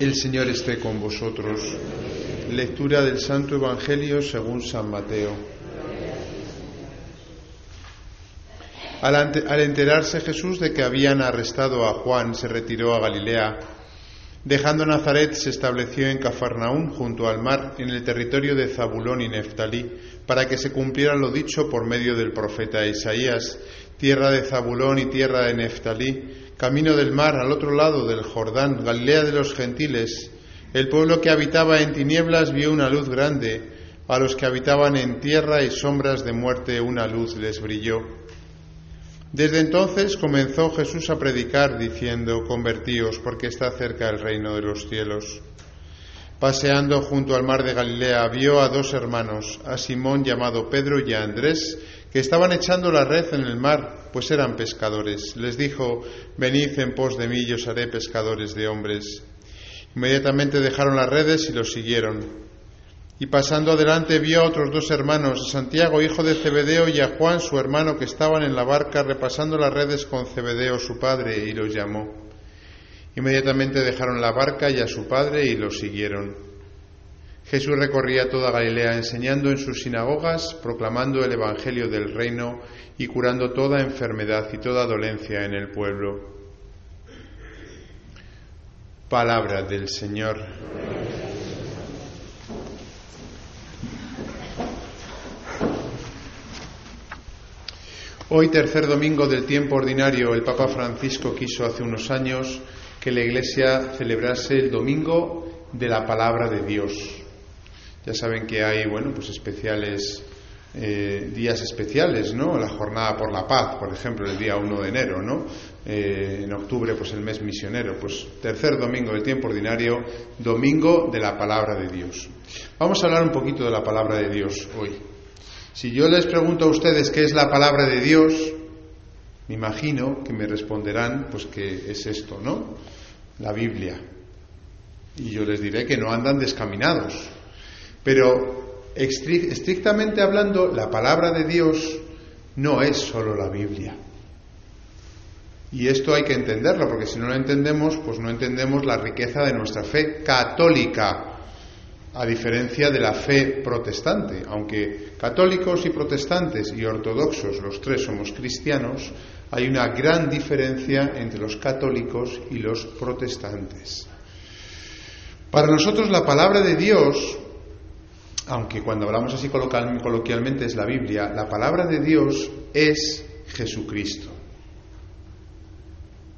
El Señor esté con vosotros. Lectura del Santo Evangelio según San Mateo. Al, enterarse Jesús de que habían arrestado a Juan, se retiró a Galilea. Dejando Nazaret, se estableció en Cafarnaún, junto al mar, en el territorio de Zabulón y Neftalí, para que se cumpliera lo dicho por medio del profeta Isaías, tierra de Zabulón y tierra de Neftalí camino del mar, al otro lado del Jordán, Galilea de los gentiles. El pueblo que habitaba en tinieblas vio una luz grande, a los que habitaban en tierra y sombras de muerte una luz les brilló. Desde entonces comenzó Jesús a predicar diciendo, convertíos porque está cerca el reino de los cielos. Paseando junto al mar de Galilea vio a dos hermanos, a Simón llamado Pedro y a Andrés, que estaban echando la red en el mar, pues eran pescadores. Les dijo, venid en pos de mí y os haré pescadores de hombres. Inmediatamente dejaron las redes y los siguieron. Y pasando adelante vio a otros dos hermanos, a Santiago, hijo de Cebedeo, y a Juan, su hermano, que estaban en la barca repasando las redes con Cebedeo, su padre, y los llamó. Inmediatamente dejaron la barca y a su padre y los siguieron. Jesús recorría toda Galilea enseñando en sus sinagogas, proclamando el Evangelio del reino y curando toda enfermedad y toda dolencia en el pueblo. Palabra del Señor. Hoy, tercer domingo del tiempo ordinario, el Papa Francisco quiso hace unos años que la Iglesia celebrase el domingo de la palabra de Dios. Ya saben que hay, bueno, pues especiales, eh, días especiales, ¿no? La Jornada por la Paz, por ejemplo, el día 1 de enero, ¿no? Eh, en octubre, pues el mes misionero. Pues tercer domingo del tiempo ordinario, domingo de la palabra de Dios. Vamos a hablar un poquito de la palabra de Dios hoy. Si yo les pregunto a ustedes qué es la palabra de Dios, me imagino que me responderán, pues que es esto, ¿no? La Biblia. Y yo les diré que no andan descaminados, pero estrictamente hablando, la palabra de Dios no es solo la Biblia. Y esto hay que entenderlo, porque si no lo entendemos, pues no entendemos la riqueza de nuestra fe católica, a diferencia de la fe protestante. Aunque católicos y protestantes y ortodoxos, los tres somos cristianos, hay una gran diferencia entre los católicos y los protestantes. Para nosotros la palabra de Dios aunque cuando hablamos así coloquialmente es la Biblia, la palabra de Dios es Jesucristo.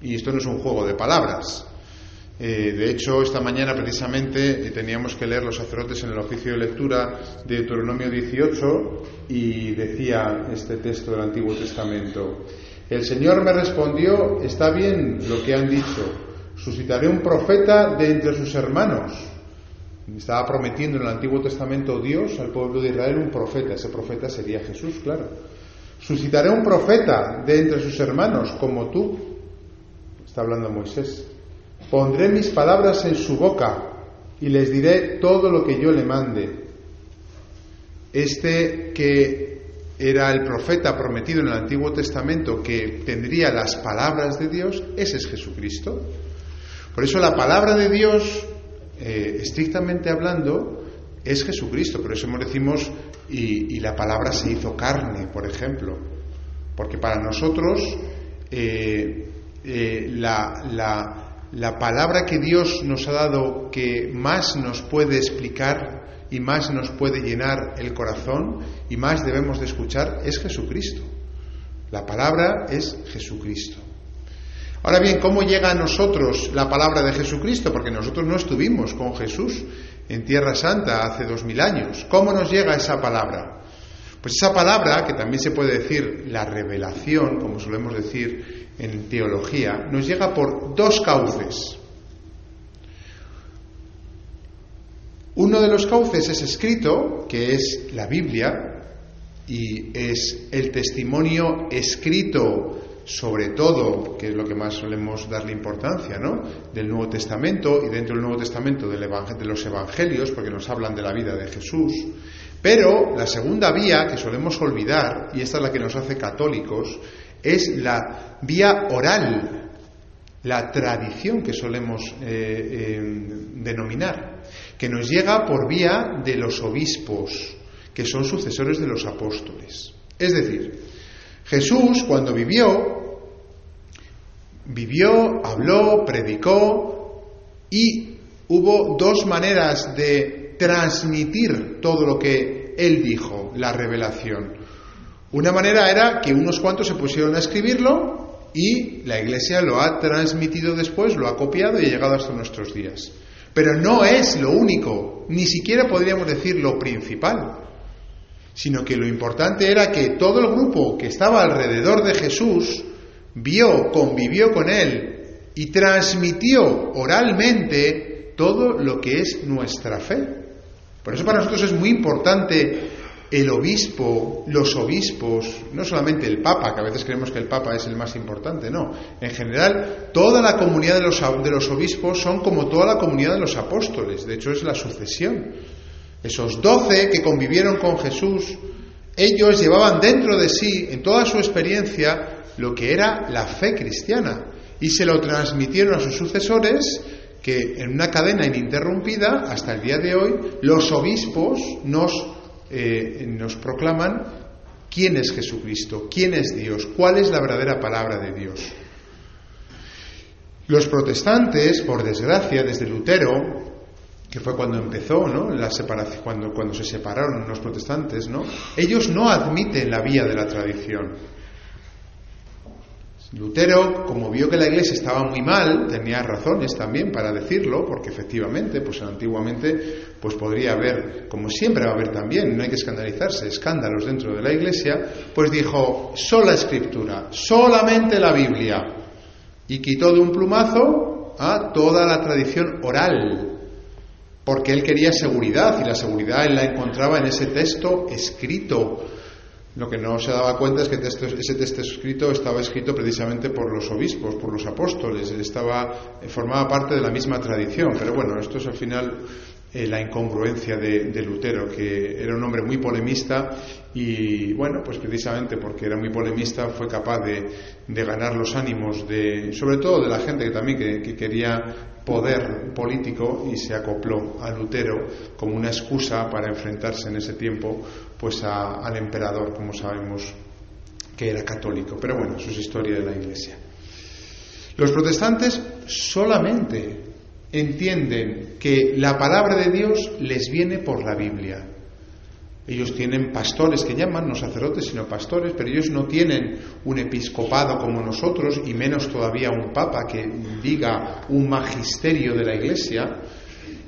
Y esto no es un juego de palabras. Eh, de hecho, esta mañana precisamente eh, teníamos que leer los sacerdotes en el oficio de lectura de Deuteronomio 18 y decía este texto del Antiguo Testamento, el Señor me respondió, está bien lo que han dicho, suscitaré un profeta de entre sus hermanos estaba prometiendo en el Antiguo Testamento Dios al pueblo de Israel un profeta. Ese profeta sería Jesús, claro. Suscitaré un profeta de entre sus hermanos, como tú. Está hablando Moisés. Pondré mis palabras en su boca y les diré todo lo que yo le mande. Este que era el profeta prometido en el Antiguo Testamento que tendría las palabras de Dios, ese es Jesucristo. Por eso la palabra de Dios eh, estrictamente hablando, es Jesucristo. Por eso decimos, y, la palabra se hizo carne, por ejemplo. Porque para nosotros eh, eh, la, la palabra que Dios nos ha dado que más nos puede explicar y más nos puede llenar el corazón y más debemos de escuchar es Jesucristo. La palabra es Jesucristo. Ahora bien, ¿cómo llega a nosotros la palabra de Jesucristo? Porque nosotros no estuvimos con Jesús en Tierra Santa hace dos mil años. ¿Cómo nos llega esa palabra? Pues esa palabra, que también se puede decir la revelación, como solemos decir en teología, nos llega por dos cauces. Uno de los cauces es escrito, que es la Biblia, y es el testimonio escrito sobre todo, que es lo que más solemos darle importancia, ¿no? Del Nuevo Testamento y dentro del Nuevo Testamento de los Evangelios, porque nos hablan de la vida de Jesús. Pero la segunda vía que solemos olvidar, y esta es la que nos hace católicos, es la vía oral. La tradición que solemos eh, eh, denominar, que nos llega por vía de los obispos, que son sucesores de los apóstoles. Es decir, Jesús cuando vivió, vivió, habló, predicó y hubo dos maneras de transmitir todo lo que él dijo, la revelación. Una manera era que unos cuantos se pusieron a escribirlo y la Iglesia lo ha transmitido después, lo ha copiado y ha llegado hasta nuestros días. Pero no es lo único, ni siquiera podríamos decir lo principal, sino que lo importante era que todo el grupo que estaba alrededor de Jesús vio, convivió con él y transmitió oralmente todo lo que es nuestra fe. Por eso para nosotros es muy importante el obispo, los obispos, no solamente el Papa, que a veces creemos que el Papa es el más importante, no. En general, toda la comunidad de los, de los obispos son como toda la comunidad de los apóstoles, de hecho es la sucesión. Esos doce que convivieron con Jesús, ellos llevaban dentro de sí, en toda su experiencia, lo que era la fe cristiana y se lo transmitieron a sus sucesores que en una cadena ininterrumpida, hasta el día de hoy, los obispos nos eh, nos proclaman quién es Jesucristo, quién es Dios, cuál es la verdadera palabra de Dios. Los protestantes, por desgracia, desde Lutero, que fue cuando empezó, ¿no? Cuando, cuando se separaron los protestantes, ¿no? Ellos no admiten la vía de la tradición. Lutero, como vio que la iglesia estaba muy mal, tenía razones también para decirlo, porque efectivamente, pues antiguamente, pues podría haber, como siempre va a haber también, no hay que escandalizarse, escándalos dentro de la iglesia, pues dijo, sola escritura, solamente la Biblia, y quitó de un plumazo a toda la tradición oral, porque él quería seguridad, y la seguridad él la encontraba en ese texto escrito, lo que no se daba cuenta es que ese texto escrito estaba escrito precisamente por los obispos, por los apóstoles, estaba, formaba parte de la misma tradición. Pero bueno, esto es al final eh, la incongruencia de, Lutero, que era un hombre muy polemista y, bueno, pues precisamente porque era muy polemista fue capaz de, ganar los ánimos de, sobre todo de la gente que también que quería poder político y se acopló a Lutero como una excusa para enfrentarse en ese tiempo pues al emperador, como sabemos que era católico. Pero bueno, eso es historia de la Iglesia. Los protestantes solamente entienden que la palabra de Dios les viene por la Biblia. Ellos tienen pastores que llaman, no sacerdotes, sino pastores, pero ellos no tienen un episcopado como nosotros, y menos todavía un papa que diga un magisterio de la iglesia.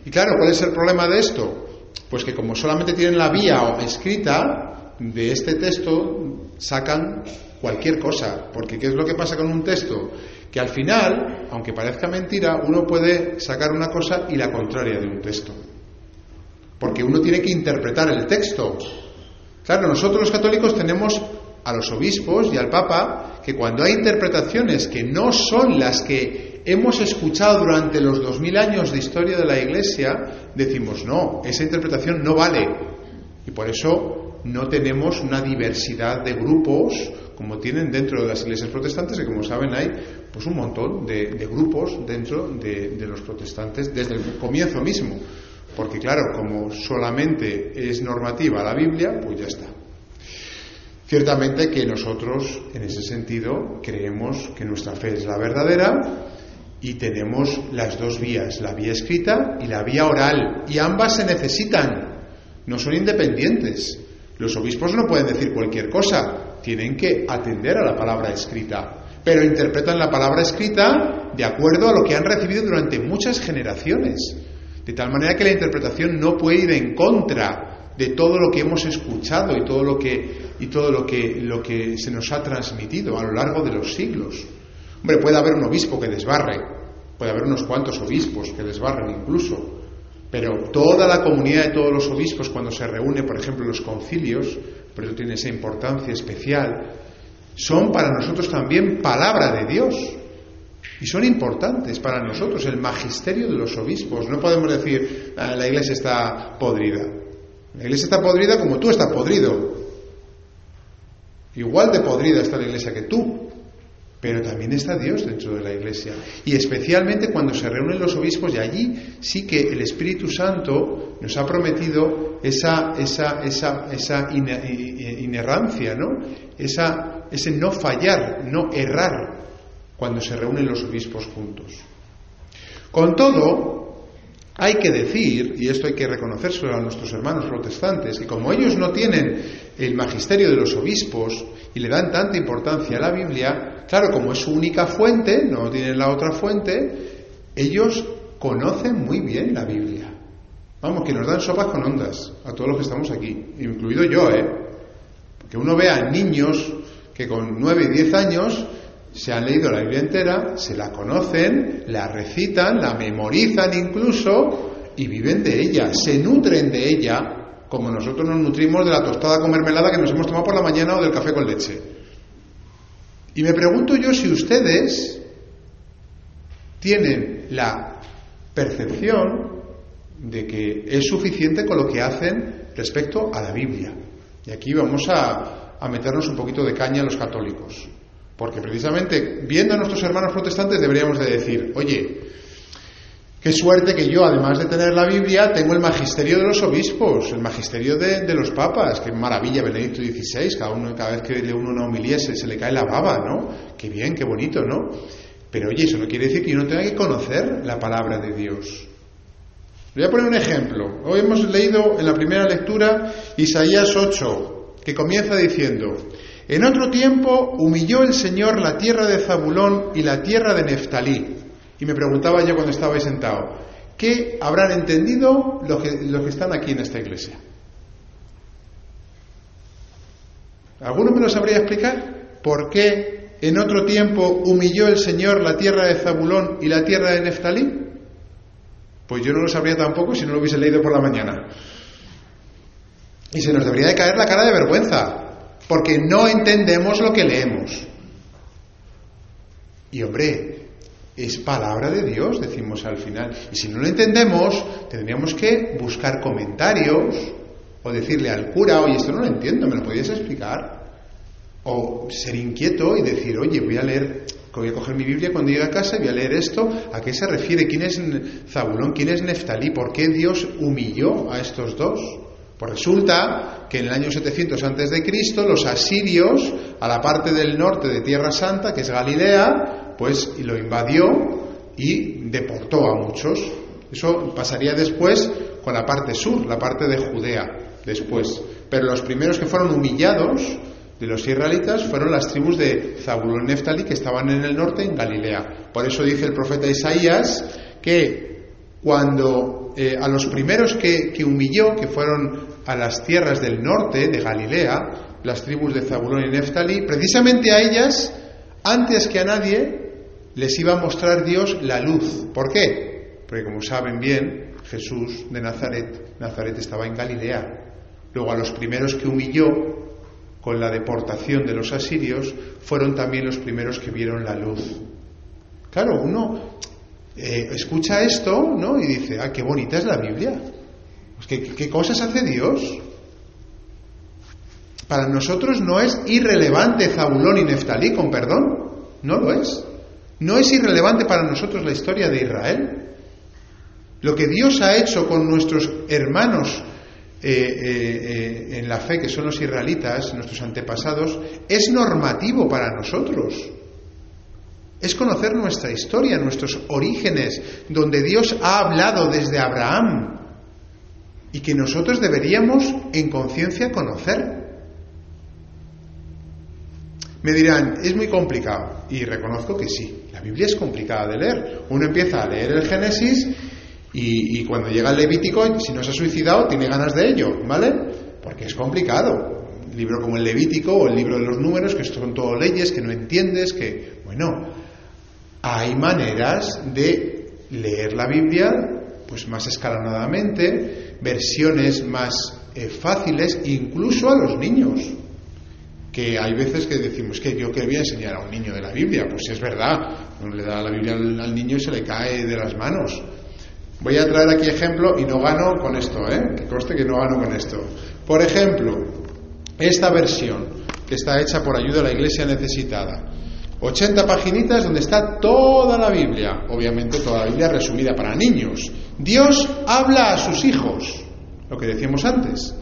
Y claro, ¿cuál es el problema de esto? Pues que como solamente tienen la vía escrita de este texto, sacan cualquier cosa. Porque ¿qué es lo que pasa con un texto? Que al final, aunque parezca mentira, uno puede sacar una cosa y la contraria de un texto porque uno tiene que interpretar el texto. Claro, nosotros los católicos tenemos a los obispos y al Papa que cuando hay interpretaciones que no son las que hemos escuchado durante los dos mil años de historia de la Iglesia, decimos no, esa interpretación no vale. Y por eso no tenemos una diversidad de grupos como tienen dentro de las iglesias protestantes, que como saben hay pues un montón de, grupos dentro de los protestantes desde el comienzo mismo. Porque claro, como solamente es normativa la Biblia, pues ya está. Ciertamente que nosotros, en ese sentido, creemos que nuestra fe es la verdadera y tenemos las dos vías, la vía escrita y la vía oral, y ambas se necesitan, no son independientes. Los obispos no pueden decir cualquier cosa, tienen que atender a la palabra escrita, pero interpretan la palabra escrita de acuerdo a lo que han recibido durante muchas generaciones. De tal manera que la interpretación no puede ir en contra de todo lo que hemos escuchado y todo lo que, y todo lo que, lo que se nos ha transmitido a lo largo de los siglos. Hombre, puede haber un obispo que desbarre, puede haber unos cuantos obispos que desbarren incluso, pero toda la comunidad de todos los obispos cuando se reúne, por ejemplo, los concilios, por eso tiene esa importancia especial, son para nosotros también palabra de Dios. Y son importantes para nosotros, el magisterio de los obispos. No podemos decir, ah, la iglesia está podrida. La iglesia está podrida como tú estás podrido. Igual de podrida está la iglesia que tú. Pero también está Dios dentro de la iglesia. Y especialmente cuando se reúnen los obispos, y allí sí que el Espíritu Santo nos ha prometido esa, esa, esa, esa inerrancia, ¿no? Esa, ese no fallar, no errar, cuando se reúnen los obispos juntos. Con todo, hay que decir, y esto hay que reconocérselo a nuestros hermanos protestantes, que como ellos no tienen el magisterio de los obispos y le dan tanta importancia a la Biblia, claro, como es su única fuente, no tienen la otra fuente, ellos conocen muy bien la Biblia. Vamos, que nos dan sopas con ondas a todos los que estamos aquí, incluido yo, ¿eh? Que uno vea a niños que con 9 y 10 años se han leído la Biblia entera, se la conocen, la recitan, la memorizan incluso y viven de ella, se nutren de ella como nosotros nos nutrimos de la tostada con mermelada que nos hemos tomado por la mañana o del café con leche. Y me pregunto yo si ustedes tienen la percepción de que es suficiente con lo que hacen respecto a la Biblia. Y aquí vamos a, a meternos un poquito de caña a los católicos. Porque precisamente viendo a nuestros hermanos protestantes deberíamos de decir, oye, qué suerte que yo, además de tener la Biblia, tengo el magisterio de los obispos, el magisterio de, los papas, qué maravilla, Benedicto XVI, cada, cada vez que lee uno una homilía se, le cae la baba, ¿no? Qué bien, qué bonito, ¿no? Pero oye, eso no quiere decir que yo no tenga que conocer la palabra de Dios. Voy a poner un ejemplo. Hoy hemos leído en la primera lectura Isaías 8, que comienza diciendo, en otro tiempo humilló el Señor la tierra de Zabulón y la tierra de Neftalí. Y me preguntaba yo cuando estaba ahí sentado, ¿qué habrán entendido los que, los que están aquí en esta iglesia? ¿Alguno me lo sabría explicar? ¿Por qué en otro tiempo humilló el Señor la tierra de Zabulón y la tierra de Neftalí? Pues yo no lo sabría tampoco si no lo hubiese leído por la mañana. Y se nos debería de caer la cara de vergüenza porque no entendemos lo que leemos. Y hombre, es palabra de Dios, decimos al final. Y si no lo entendemos, tendríamos que buscar comentarios o decirle al cura, oye, esto no lo entiendo, ¿me lo podías explicar? O ser inquieto y decir, oye, voy a leer, voy a coger mi Biblia cuando llegue a casa y voy a leer esto, ¿a qué se refiere? ¿Quién es Zabulón? ¿Quién es Neftalí? ¿Por qué Dios humilló a estos dos? Pues resulta que en el año 700 antes de Cristo los asirios a la parte del norte de Tierra Santa, que es Galilea, pues lo invadió y deportó a muchos. Eso pasaría después con la parte sur, la parte de Judea, después. Pero los primeros que fueron humillados de los israelitas fueron las tribus de Zabulón y que estaban en el norte, en Galilea. Por eso dice el profeta Isaías que cuando eh, a los primeros que, humilló, que fueron a las tierras del norte de Galilea, las tribus de Zabulón y Neftali, precisamente a ellas, antes que a nadie, les iba a mostrar Dios la luz. ¿Por qué? Porque como saben bien, Jesús de Nazaret, Nazaret estaba en Galilea. Luego a los primeros que humilló con la deportación de los asirios, fueron también los primeros que vieron la luz. Claro, uno eh, escucha esto, ¿no? Y dice, ah, qué bonita es la Biblia. Pues, ¿qué, cosas hace Dios? Para nosotros no es irrelevante Zabulón y Neftalí, con perdón. No lo es. No es irrelevante para nosotros la historia de Israel. Lo que Dios ha hecho con nuestros hermanos eh, eh, en la fe, que son los israelitas, nuestros antepasados, es normativo para nosotros. Es conocer nuestra historia, nuestros orígenes, donde Dios ha hablado desde Abraham, y que nosotros deberíamos en conciencia conocer. Me dirán, es muy complicado, y reconozco que sí, la Biblia es complicada de leer. Uno empieza a leer el Génesis y, cuando llega el Levítico, si no se ha suicidado, tiene ganas de ello, ¿vale? Porque es complicado. Libro como el Levítico o el libro de los números, que son todo leyes que no entiendes, que, bueno, hay maneras de leer la Biblia pues más escalonadamente, versiones más eh, fáciles, incluso a los niños. Que hay veces que decimos que yo que voy a enseñar a un niño de la Biblia, pues es verdad, uno le da la Biblia al, niño y se le cae de las manos. Voy a traer aquí ejemplo y no gano con esto, ¿eh? Que conste que no gano con esto. Por ejemplo, esta versión que está hecha por ayuda a la iglesia necesitada. 80 paginitas donde está toda la Biblia, obviamente toda la Biblia resumida para niños. Dios habla a sus hijos, lo que decíamos antes,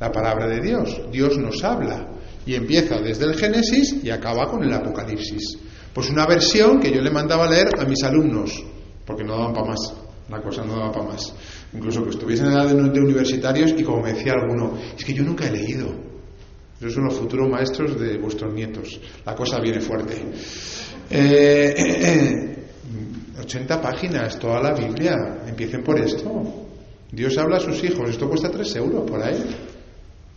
la palabra de Dios. Dios nos habla y empieza desde el Génesis y acaba con el Apocalipsis. Pues una versión que yo le mandaba leer a mis alumnos, porque no daban para más, la cosa no daba para más. Incluso que estuviesen en edad de universitarios y como me decía alguno, es que yo nunca he leído. Esos son los futuros maestros de vuestros nietos. La cosa viene fuerte. 80 eh, páginas, toda la Biblia. Empiecen por esto. Dios habla a sus hijos. Esto cuesta 3 euros por ahí.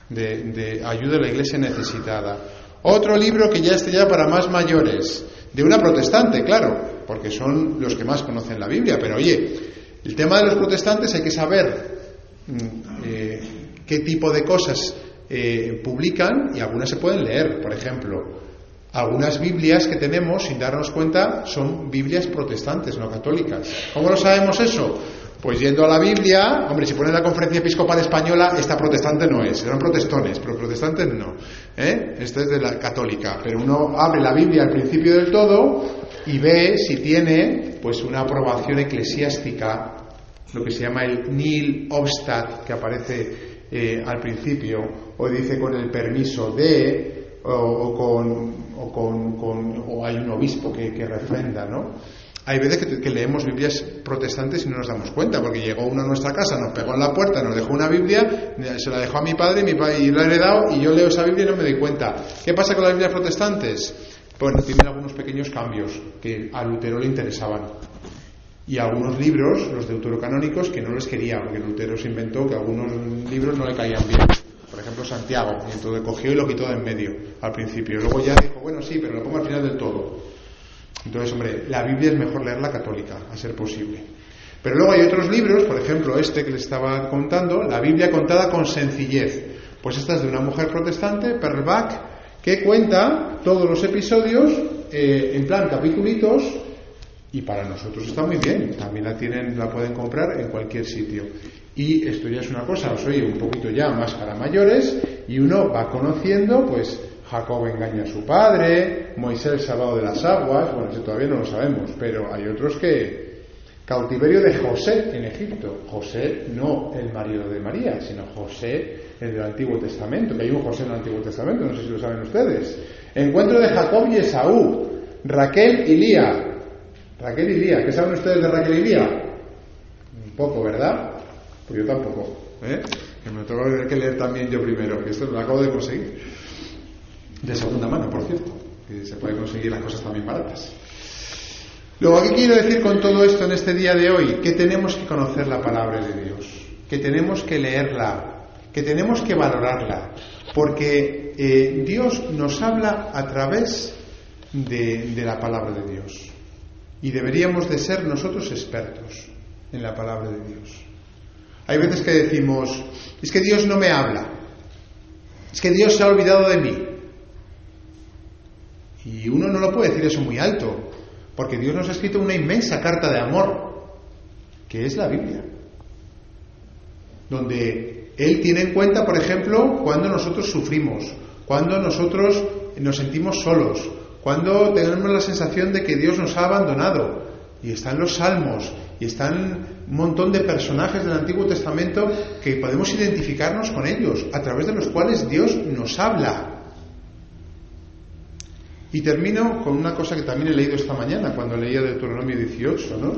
De, ayuda a la iglesia necesitada. Otro libro que ya está ya para más mayores. De una protestante, claro. Porque son los que más conocen la Biblia. Pero oye, el tema de los protestantes hay que saber mm, eh, qué tipo de cosas eh, publican y algunas se pueden leer. Por ejemplo, algunas Biblias que tenemos, sin darnos cuenta, son Biblias protestantes, no católicas. ¿Cómo lo sabemos eso? Pues yendo a la Biblia, hombre, si pones la conferencia episcopal española, esta protestante no es, eran protestones, pero protestantes no. ¿eh? Es de la católica. Pero uno abre la Biblia al principio del todo y ve si tiene pues una aprobación eclesiástica, lo que se llama el nil obstat, que aparece eh, al principio, o dice con el permiso de, o, con, o, con, o hay un obispo que, que refrenda, ¿no? Hay veces que, leemos Biblias protestantes y no nos damos cuenta, porque llegó uno a nuestra casa, nos pegó en la puerta, nos dejó una Biblia, se la dejó a mi padre, mi padre y la he heredado, y yo leo esa Biblia y no me doy cuenta. ¿Qué pasa con las Biblias protestantes? Bueno, tienen algunos pequeños cambios que a Lutero le interesaban y algunos libros, los deuterocanónicos, que no les quería, porque Lutero se inventó que algunos libros no le caían bien. Por ejemplo, Santiago, y entonces cogió y lo quitó de en medio al principio. Luego ya dijo, bueno, sí, pero lo pongo al final del todo. Entonces, hombre, la Biblia es mejor leerla católica, a ser posible. Pero luego hay otros libros, por ejemplo, este que les estaba contando, la Biblia contada con sencillez. Pues esta es de una mujer protestante, Perlbach, que cuenta todos los episodios eh, en plan capítulos y para nosotros está muy bien, también la tienen, la pueden comprar en cualquier sitio. Y esto ya es una cosa, os oye, un poquito ya más para mayores, y uno va conociendo, pues, Jacob engaña a su padre, Moisés salvado de las aguas, bueno, eso todavía no lo sabemos, pero hay otros que. Cautiverio de José en Egipto. José no el marido de María, sino José el del Antiguo Testamento, que hay un José en el Antiguo Testamento, no sé si lo saben ustedes. Encuentro de Jacob y Esaú, Raquel y Lía, Raquel y Lía, ¿qué saben ustedes de Raquel y Lía? Un poco, ¿verdad? Pues yo tampoco. ¿eh? Que me tengo que leer también yo primero, que esto lo acabo de conseguir. De segunda mano, por cierto. Que se pueden conseguir las cosas también baratas. Luego, ¿qué quiero decir con todo esto en este día de hoy? Que tenemos que conocer la palabra de Dios, que tenemos que leerla, que tenemos que valorarla, porque eh, Dios nos habla a través de la palabra de Dios. Y deberíamos de ser nosotros expertos en la palabra de Dios. Hay veces que decimos, es que Dios no me habla, es que Dios se ha olvidado de mí. Y uno no lo puede decir eso muy alto, porque Dios nos ha escrito una inmensa carta de amor, que es la Biblia, donde Él tiene en cuenta, por ejemplo, cuando nosotros sufrimos, cuando nosotros nos sentimos solos, cuando tenemos la sensación de que Dios nos ha abandonado, y están los salmos, y están un montón de personajes del Antiguo Testamento que podemos identificarnos con ellos, a través de los cuales Dios nos habla. Y termino con una cosa que también he leído esta mañana, cuando leía Deuteronomio 18, ¿no?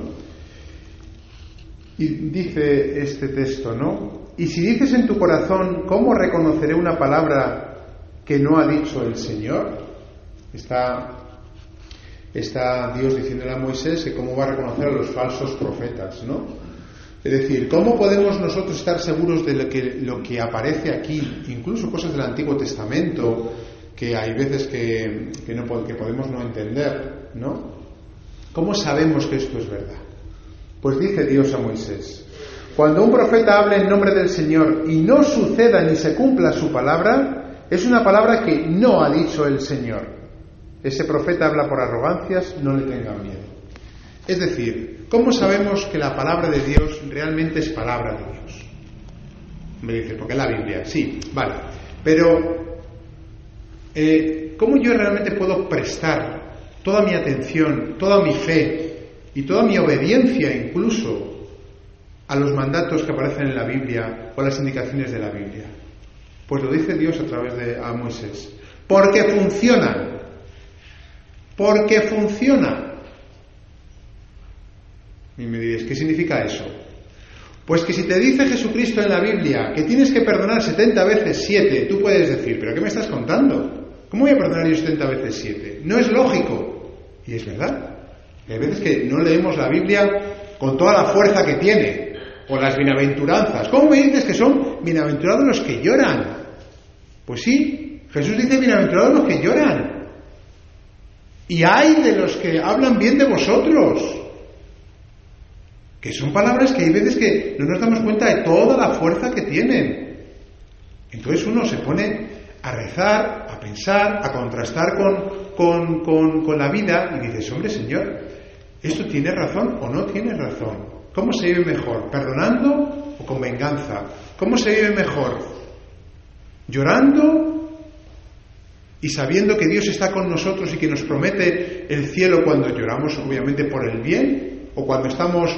Y dice este texto, ¿no? Y si dices en tu corazón, ¿cómo reconoceré una palabra que no ha dicho el Señor? Está, está Dios diciéndole a Moisés que cómo va a reconocer a los falsos profetas, ¿no? Es decir, ¿cómo podemos nosotros estar seguros de lo que, lo que aparece aquí, incluso cosas del Antiguo Testamento, que hay veces que, que, no, que podemos no entender, ¿no? ¿Cómo sabemos que esto es verdad? Pues dice Dios a Moisés, cuando un profeta hable en nombre del Señor y no suceda ni se cumpla su palabra, es una palabra que no ha dicho el Señor. Ese profeta habla por arrogancias, no le tengan miedo. Es decir, ¿cómo sabemos que la palabra de Dios realmente es palabra de Dios? Me dice, porque es la Biblia. Sí, vale. Pero, eh, ¿cómo yo realmente puedo prestar toda mi atención, toda mi fe y toda mi obediencia incluso a los mandatos que aparecen en la Biblia o a las indicaciones de la Biblia? Pues lo dice Dios a través de a Moisés. Porque funcionan. Porque funciona. Y me diréis, ¿qué significa eso? Pues que si te dice Jesucristo en la Biblia que tienes que perdonar 70 veces 7, tú puedes decir, ¿pero qué me estás contando? ¿Cómo voy a perdonar yo 70 veces 7? No es lógico. Y es verdad. Hay veces que no leemos la Biblia con toda la fuerza que tiene, o las bienaventuranzas. ¿Cómo me dices que son bienaventurados los que lloran? Pues sí, Jesús dice bienaventurados los que lloran. Y hay de los que hablan bien de vosotros. Que son palabras que hay veces que no nos damos cuenta de toda la fuerza que tienen. Entonces uno se pone a rezar, a pensar, a contrastar con, con, la vida y dices, hombre Señor, ¿esto tiene razón o no tiene razón? ¿Cómo se vive mejor? ¿Perdonando o con venganza? ¿Cómo se vive mejor? ¿Llorando y sabiendo que Dios está con nosotros y que nos promete el cielo cuando lloramos, obviamente, por el bien? ¿O cuando estamos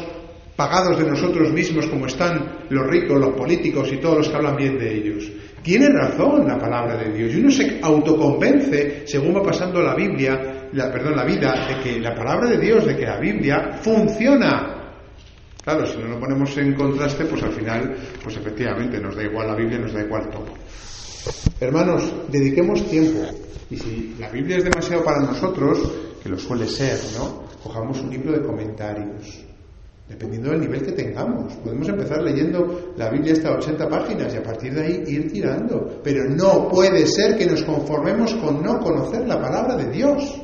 pagados de nosotros mismos como están los ricos, los políticos y todos los que hablan bien de ellos. Tiene razón la palabra de Dios y uno se autoconvence según va pasando la Biblia, la, perdón, la vida, de que la palabra de Dios, de que la Biblia funciona. Claro, si no lo ponemos en contraste, pues al final, pues efectivamente nos da igual la Biblia, nos da igual todo. Hermanos, dediquemos tiempo. Y si la Biblia es demasiado para nosotros, que lo suele ser, ¿no? Cojamos un libro de comentarios dependiendo del nivel que tengamos. Podemos empezar leyendo la Biblia hasta 80 páginas y a partir de ahí ir tirando. Pero no puede ser que nos conformemos con no conocer la palabra de Dios.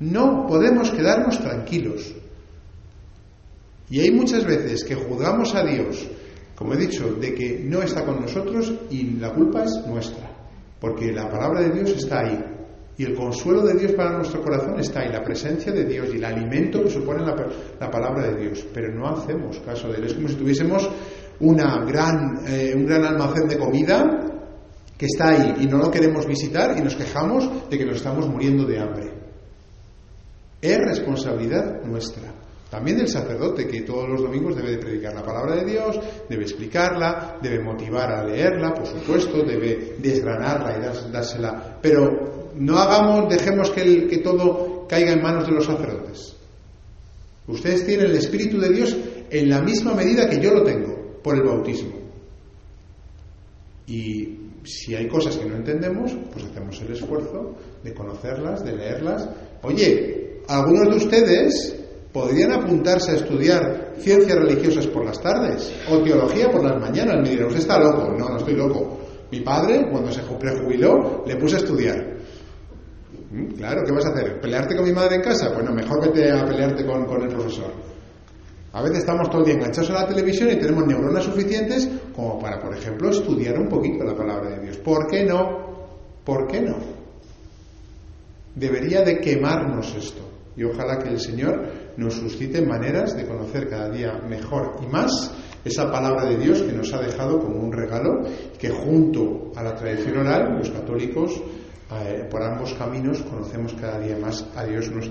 No podemos quedarnos tranquilos. Y hay muchas veces que juzgamos a Dios, como he dicho, de que no está con nosotros y la culpa es nuestra, porque la palabra de Dios está ahí, y el consuelo de Dios para nuestro corazón está ahí, la presencia de Dios y el alimento que supone la, palabra de Dios. Pero no hacemos caso de él. Es como si tuviésemos una gran, eh, un gran almacén de comida que está ahí y no lo queremos visitar y nos quejamos de que nos estamos muriendo de hambre. Es responsabilidad nuestra. También del sacerdote que todos los domingos debe de predicar la palabra de Dios, debe explicarla, debe motivar a leerla, por supuesto, debe desgranarla y dársela. Pero no hagamos, dejemos que, que todo caiga en manos de los sacerdotes. Ustedes tienen el Espíritu de Dios en la misma medida que yo lo tengo por el bautismo. Y si hay cosas que no entendemos, pues hacemos el esfuerzo de conocerlas, de leerlas. Oye, algunos de ustedes podrían apuntarse a estudiar ciencias religiosas por las tardes o teología por las mañanas. Me dirán, usted está loco. No, no estoy loco. Mi padre, cuando se prejubiló, le puse a estudiar. Mm, claro, ¿qué vas a hacer? ¿Pelearte con mi madre en casa? Pues no, mejor vete a pelearte con, el profesor. A veces estamos todo el día enganchados a la televisión y tenemos neuronas suficientes como para, por ejemplo, estudiar un poquito la palabra de Dios. ¿Por qué no? ¿Por qué no? Debería de quemarnos esto. Y ojalá que el Señor nos suscite maneras de conocer cada día mejor y más esa palabra de Dios que nos ha dejado como un regalo, que junto a la tradición oral, los católicos, eh, por ambos caminos conocemos cada día más a Dios nuestro